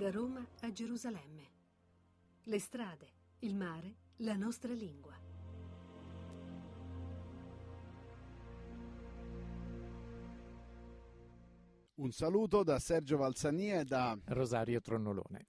Da Roma a Gerusalemme. Le strade, il mare, la nostra lingua. Un saluto da Sergio Valsania e da Rosario Tronnolone.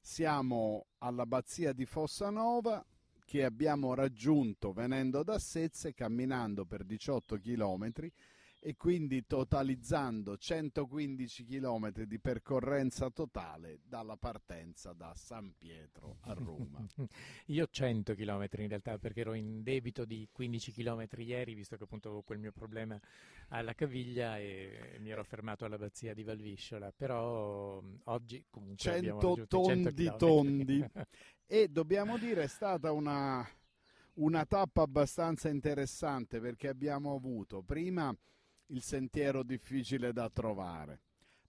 Siamo all'abbazia di Fossanova che abbiamo raggiunto venendo da Sezze camminando per 18 chilometri e quindi totalizzando 115 km di percorrenza totale dalla partenza da San Pietro a Roma. Io 100 km in realtà perché ero in debito di 15 km ieri visto che appunto avevo quel mio problema alla caviglia e mi ero fermato all'abbazia di Valvisciola, però oggi comunque 100 tondi 100 tondi. E dobbiamo dire è stata una una tappa abbastanza interessante perché abbiamo avuto prima il sentiero difficile da trovare.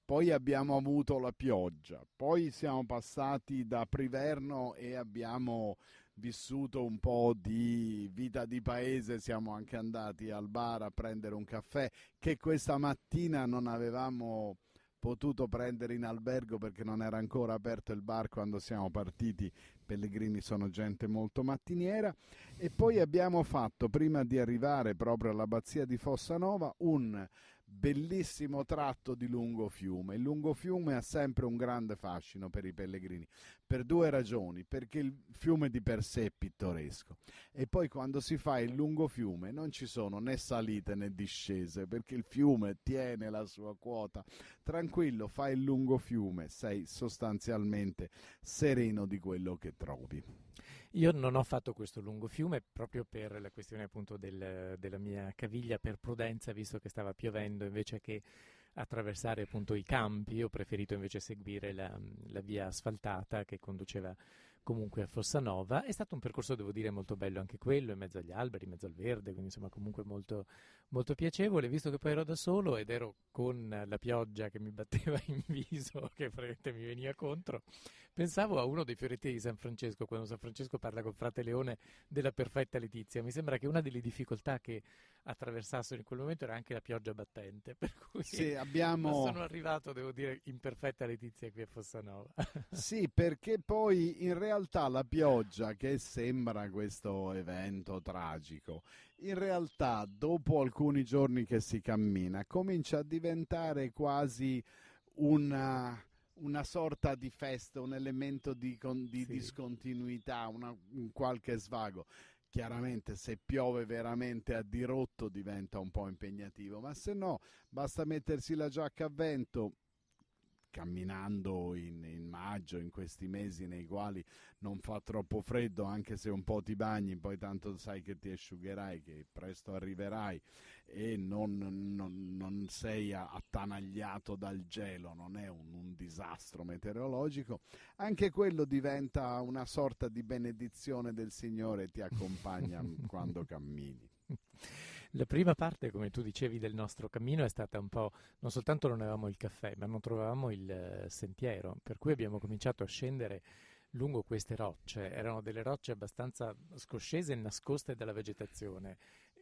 Poi abbiamo avuto la pioggia, poi siamo passati da Priverno e abbiamo vissuto un po' di vita di paese, siamo anche andati al bar a prendere un caffè che questa mattina non avevamo potuto prendere in albergo perché non era ancora aperto il bar quando siamo partiti. Pellegrini sono gente molto mattiniera. E poi abbiamo fatto, prima di arrivare proprio all'abbazia di Fossanova, un bellissimo tratto di lungo fiume. Il lungo fiume ha sempre un grande fascino per i pellegrini, per due ragioni, perché il fiume di per sé è pittoresco e poi quando si fa il lungo fiume non ci sono né salite né discese, perché il fiume tiene la sua quota. Tranquillo, fai il lungo fiume, sei sostanzialmente sereno di quello che trovi. Io non ho fatto questo lungo fiume proprio per la questione appunto del, della mia caviglia, per prudenza, visto che stava piovendo, invece che attraversare appunto i campi, ho preferito invece seguire la, la via asfaltata che conduceva comunque a Fossanova. È stato un percorso, devo dire, molto bello anche quello, in mezzo agli alberi, in mezzo al verde, quindi insomma comunque molto, molto piacevole, visto che poi ero da solo ed ero con la pioggia che mi batteva in viso, che praticamente mi veniva contro, pensavo a uno dei fioretti di San Francesco, quando San Francesco parla con frate Leone della perfetta Letizia. Mi sembra che una delle difficoltà che attraversassero in quel momento era anche la pioggia battente, per cui sì, abbiamo... sono arrivato, devo dire, in perfetta Letizia qui a Fossanova. sì, perché poi in realtà la pioggia, che sembra questo evento tragico, in realtà dopo alcuni giorni che si cammina comincia a diventare quasi una una sorta di festa, un elemento di, con, di sì. discontinuità, una, un qualche svago. Chiaramente se piove veramente a dirotto diventa un po' impegnativo, ma se no basta mettersi la giacca a vento, camminando in, in, maggio, in questi mesi nei quali non fa troppo freddo, anche se un po' ti bagni, poi tanto sai che ti asciugherai, che presto arriverai e non, non, non sei attanagliato dal gelo, non è un, un disastro meteorologico, anche quello diventa una sorta di benedizione del Signore ti accompagna quando cammini. La prima parte, come tu dicevi, del nostro cammino è stata un po', non soltanto non avevamo il caffè, ma non trovavamo il eh, sentiero, per cui abbiamo cominciato a scendere lungo queste rocce. Erano delle rocce abbastanza scoscese e nascoste dalla vegetazione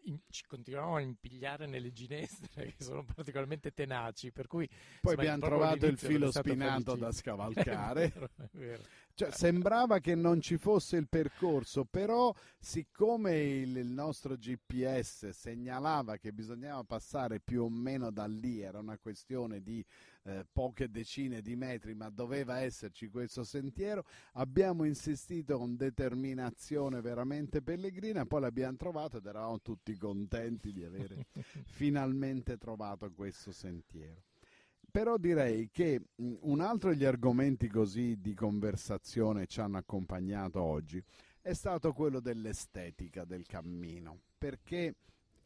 in, ci continuavamo a impigliare nelle ginestre che sono particolarmente tenaci, per cui poi abbiamo trovato il filo spinato da scavalcare. È vero, è vero. Cioè, sembrava che non ci fosse il percorso, però siccome il, il nostro GPS segnalava che bisognava passare più o meno da lì, era una questione di eh, poche decine di metri, ma doveva esserci questo sentiero, abbiamo insistito con determinazione veramente pellegrina, poi l'abbiamo trovato ed eravamo tutti contenti di avere finalmente trovato questo sentiero. Però direi che un altro degli argomenti così di conversazione ci hanno accompagnato oggi è stato quello dell'estetica del cammino, perché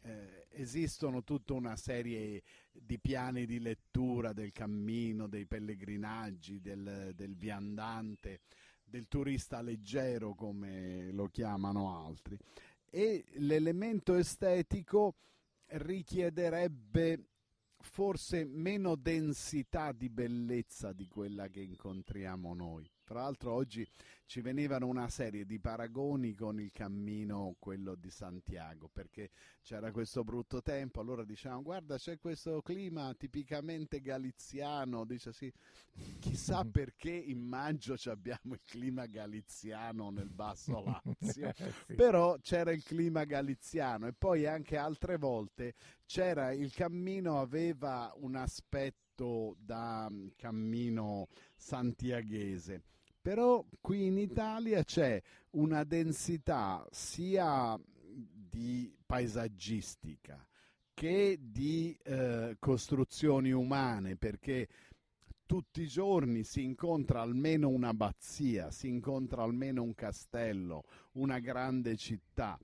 eh, esistono tutta una serie di piani di lettura del cammino, dei pellegrinaggi, del, del viandante, del turista leggero come lo chiamano altri. E l'elemento estetico richiederebbe forse meno densità di bellezza di quella che incontriamo noi Tra l'altro oggi ci venivano una serie di paragoni con il cammino, quello di Santiago, perché c'era questo brutto tempo, allora dicevano guarda c'è questo clima tipicamente galiziano, dice sì, chissà perché in maggio abbiamo il clima galiziano nel basso Lazio, sì. però c'era il clima galiziano e poi anche altre volte c'era il cammino aveva un aspetto da mm, cammino santiaghese però qui in Italia c'è una densità sia di paesaggistica che di eh, costruzioni umane perché tutti i giorni si incontra almeno un'abbazia, si incontra almeno un castello, una grande città.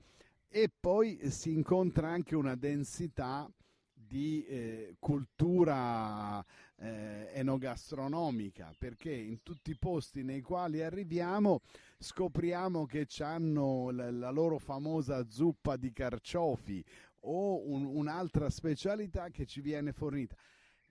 E poi si incontra anche una densità di eh, cultura eh, enogastronomica perché in tutti i posti nei quali arriviamo scopriamo che hanno la, la loro famosa zuppa di carciofi o un, un'altra specialità che ci viene fornita.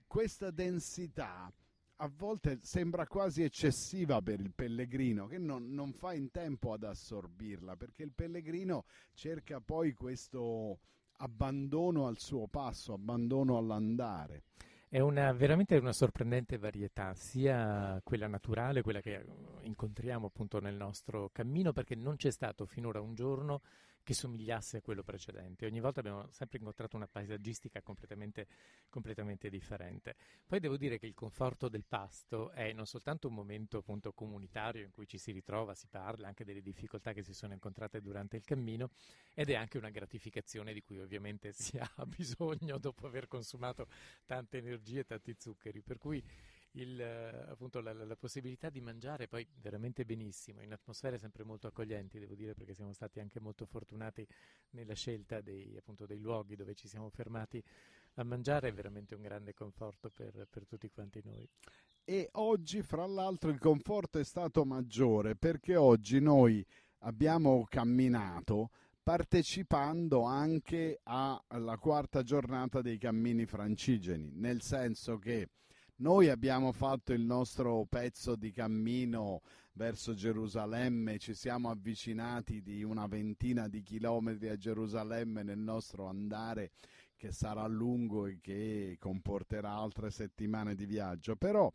Questa densità a volte sembra quasi eccessiva per il pellegrino che non, non, fa in tempo ad assorbirla perché il pellegrino cerca poi questo abbandono al suo passo, abbandono all'andare. È una, veramente una sorprendente varietà, sia quella naturale, quella che incontriamo appunto nel nostro cammino, perché non c'è stato finora un giorno che somigliasse a quello precedente. Ogni volta abbiamo sempre incontrato una paesaggistica completamente, completamente, differente. Poi devo dire che il conforto del pasto è non soltanto un momento appunto comunitario in cui ci si ritrova, si parla anche delle difficoltà che si sono incontrate durante il cammino, ed è anche una gratificazione di cui ovviamente si ha bisogno dopo aver consumato tante energie e tanti zuccheri. Per cui il, appunto, la, la, possibilità di mangiare poi veramente benissimo, in atmosfere sempre molto accoglienti, devo dire, perché siamo stati anche molto fortunati nella scelta dei, appunto, dei luoghi dove ci siamo fermati a mangiare, è veramente un grande conforto per, per tutti quanti noi. E oggi, fra l'altro, il conforto è stato maggiore perché oggi noi abbiamo camminato partecipando anche alla quarta giornata dei cammini francigeni, nel senso che noi abbiamo fatto il nostro pezzo di cammino verso Gerusalemme, ci siamo avvicinati di una ventina di chilometri a Gerusalemme nel nostro andare che sarà lungo e che comporterà altre settimane di viaggio, però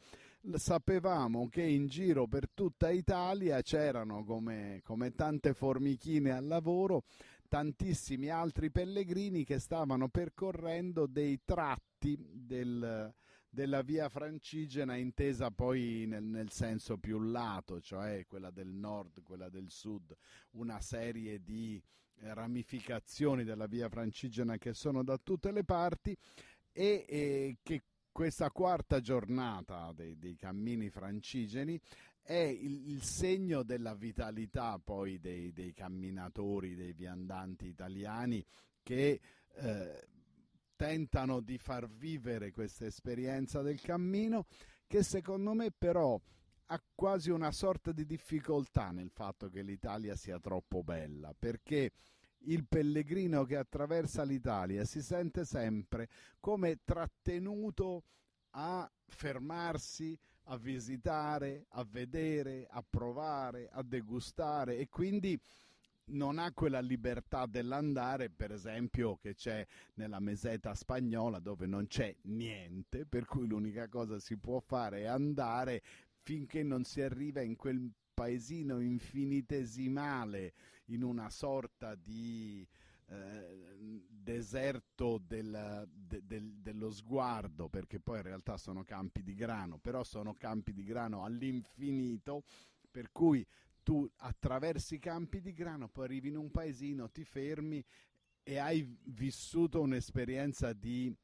sapevamo che in giro per tutta Italia c'erano come, come tante formichine al lavoro tantissimi altri pellegrini che stavano percorrendo dei tratti del, della via francigena intesa poi nel, nel, senso più lato, cioè quella del nord, quella del sud, una serie di eh, ramificazioni della via francigena che sono da tutte le parti e, e che questa quarta giornata dei, dei cammini francigeni è il, il, segno della vitalità poi dei, dei, camminatori, dei viandanti italiani che eh, tentano di far vivere questa esperienza del cammino che secondo me però ha quasi una sorta di difficoltà nel fatto che l'Italia sia troppo bella, perché il pellegrino che attraversa l'Italia si sente sempre come trattenuto a fermarsi, a visitare, a vedere, a provare, a degustare e quindi non ha quella libertà dell'andare, per esempio, che c'è nella meseta spagnola dove non c'è niente, per cui l'unica cosa si può fare è andare finché non si arriva in quel paesino infinitesimale, in una sorta di eh, deserto del, de, del, dello sguardo, perché poi in realtà sono campi di grano, però sono campi di grano all'infinito, per cui tu attraversi i campi di grano, poi arrivi in un paesino, ti fermi e hai vissuto un'esperienza di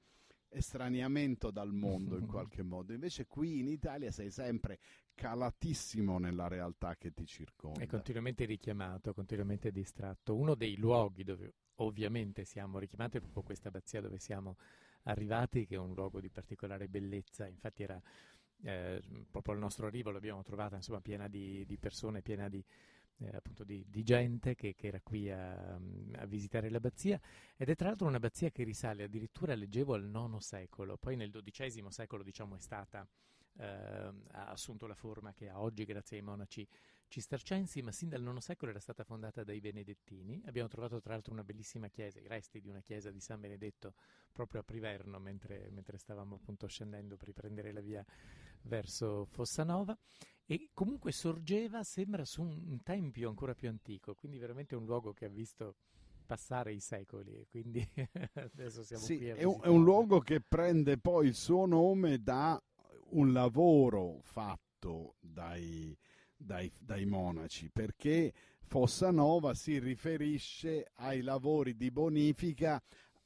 estraniamento dal mondo in qualche modo. Invece qui in Italia sei sempre calatissimo nella realtà che ti circonda. È continuamente richiamato, continuamente distratto. Uno dei luoghi dove ovviamente siamo richiamati è proprio questa abbazia dove siamo arrivati, che è un luogo di particolare bellezza. Infatti era eh, proprio al nostro arrivo l'abbiamo trovata insomma, piena di, di persone, piena di, eh, appunto di, di gente che, che, era qui a, a, visitare l'abbazia. Ed è tra l'altro un'abbazia che risale addirittura, leggevo, al IX secolo, poi nel XII secolo diciamo, è stata eh, ha assunto la forma che ha oggi grazie ai monaci cistercensi, ma sin dal IX secolo era stata fondata dai benedettini. Abbiamo trovato tra l'altro una bellissima chiesa, i resti di una chiesa di San Benedetto proprio a Priverno, mentre, mentre stavamo appunto scendendo per riprendere la via verso Fossanova. E comunque sorgeva, sembra, su un tempio ancora più antico, quindi veramente un luogo che ha visto passare i secoli quindi adesso siamo sì, qui è un, è un luogo che prende poi il suo nome da un lavoro fatto dai, dai, dai monaci, perché Fossa Nova si riferisce ai lavori di bonifica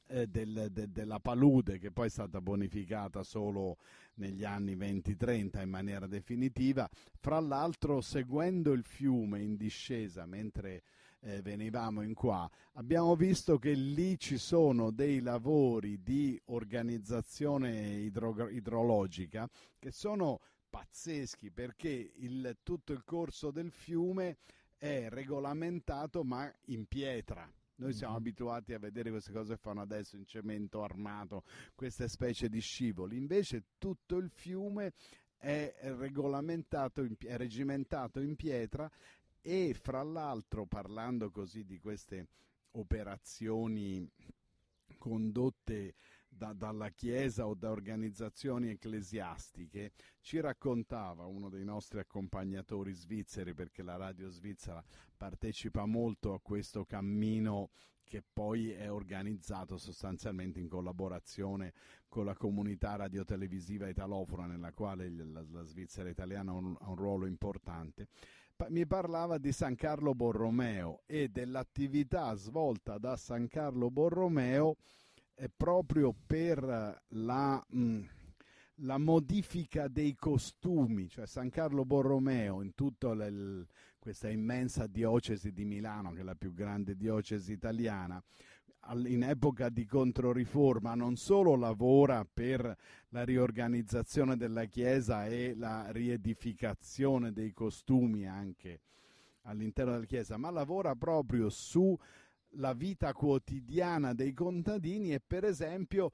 eh, del, de, della palude che poi è stata bonificata solo negli anni 20-30 in maniera definitiva, fra l'altro seguendo il fiume in discesa mentre eh, venivamo in qua, abbiamo visto che lì ci sono dei lavori di organizzazione idro- idrologica che sono pazzeschi perché il, tutto il corso del fiume è regolamentato ma in pietra. Noi siamo mm-hmm. abituati a vedere queste cose che fanno adesso in cemento armato, queste specie di scivoli. Invece tutto il fiume è regolamentato, è regimentato in pietra e fra l'altro parlando così di queste operazioni condotte da, dalla Chiesa o da organizzazioni ecclesiastiche, ci raccontava uno dei nostri accompagnatori svizzeri, perché la radio svizzera partecipa molto a questo cammino che poi è organizzato sostanzialmente in collaborazione con la comunità radiotelevisiva italofona nella quale la, la Svizzera italiana ha un, ha un ruolo importante. Mi parlava di San Carlo Borromeo e dell'attività svolta da San Carlo Borromeo proprio per la, mh, mm, la, modifica dei costumi, cioè San Carlo Borromeo in tutta questa immensa diocesi di Milano, che è la più grande diocesi italiana, in epoca di controriforma non solo lavora per la riorganizzazione della Chiesa e la riedificazione dei costumi anche all'interno della Chiesa, ma lavora proprio sulla vita quotidiana dei contadini e per esempio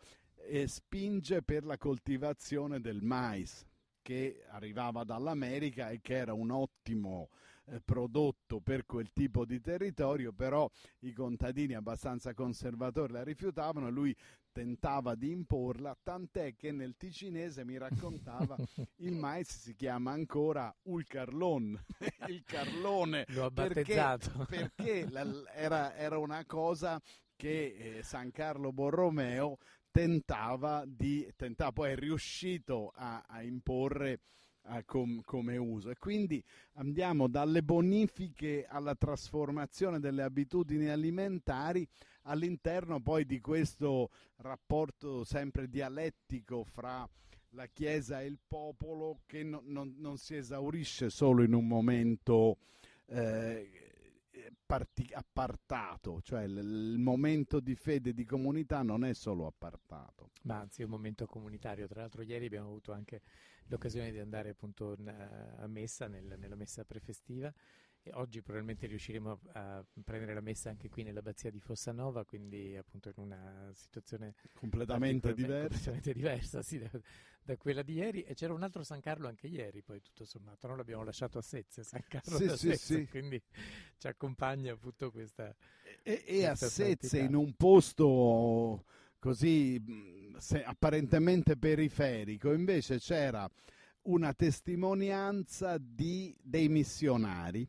eh, spinge per la coltivazione del mais che arrivava dall'America e che era un ottimo eh, prodotto per quel tipo di territorio, però i contadini abbastanza conservatori la rifiutavano lui tentava di imporla, tant'è che nel ticinese mi raccontava il mais si chiama ancora ul carlon, il carlone, L'ho perché, perché era, era, una cosa che eh, San Carlo Borromeo tentava di, tentava, poi è riuscito a, a imporre com, come uso. E quindi andiamo dalle bonifiche alla trasformazione delle abitudini alimentari all'interno poi di questo rapporto sempre dialettico fra la Chiesa e il popolo che no, non, non, si esaurisce solo in un momento eh, parti- appartato, cioè il, il, momento di fede e di comunità non è solo appartato. Ma anzi è un momento comunitario, tra l'altro ieri abbiamo avuto anche l'occasione di andare appunto a messa, nel, nella messa prefestiva oggi probabilmente riusciremo a prendere la messa anche qui nell'abbazia di Fossanova, quindi appunto in una situazione completamente diversa, completamente diversa sì, da, da, quella di ieri. E c'era un altro San Carlo anche ieri, poi tutto sommato, non l'abbiamo lasciato a Sezze, San Carlo sì, da sì, Sezze, sì. quindi ci accompagna appunto questa E, e questa a Sezze in un posto così se, apparentemente periferico, invece c'era una testimonianza di, dei missionari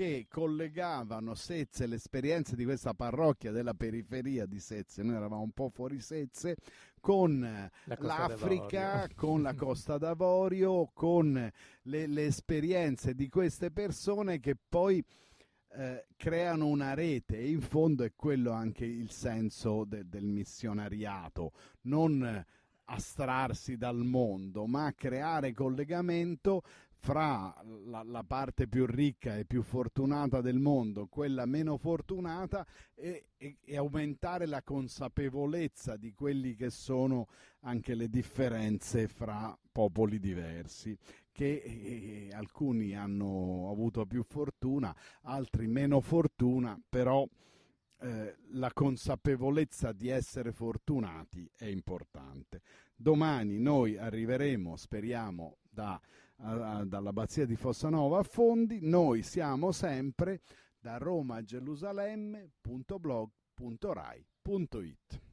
che collegavano Sezze, l'esperienza di questa parrocchia della periferia di Sezze, noi eravamo un po' fuori Sezze, con La l'Africa, con la Costa d'Avorio, con le, le esperienze di queste persone che poi eh, creano una rete. E in fondo è quello anche il senso de, del missionariato, non astrarsi dal mondo, ma creare collegamento fra la, la, parte più ricca e più fortunata del mondo, quella meno fortunata, e, e, e, aumentare la consapevolezza di quelli che sono anche le differenze fra popoli diversi, che eh, alcuni hanno avuto più fortuna, altri meno fortuna, però eh, la consapevolezza di essere fortunati è importante. Domani noi arriveremo, speriamo, da, dall'abbazia di Fossanova a Fondi. Noi siamo sempre da romagerusalemme.blog.rai.it.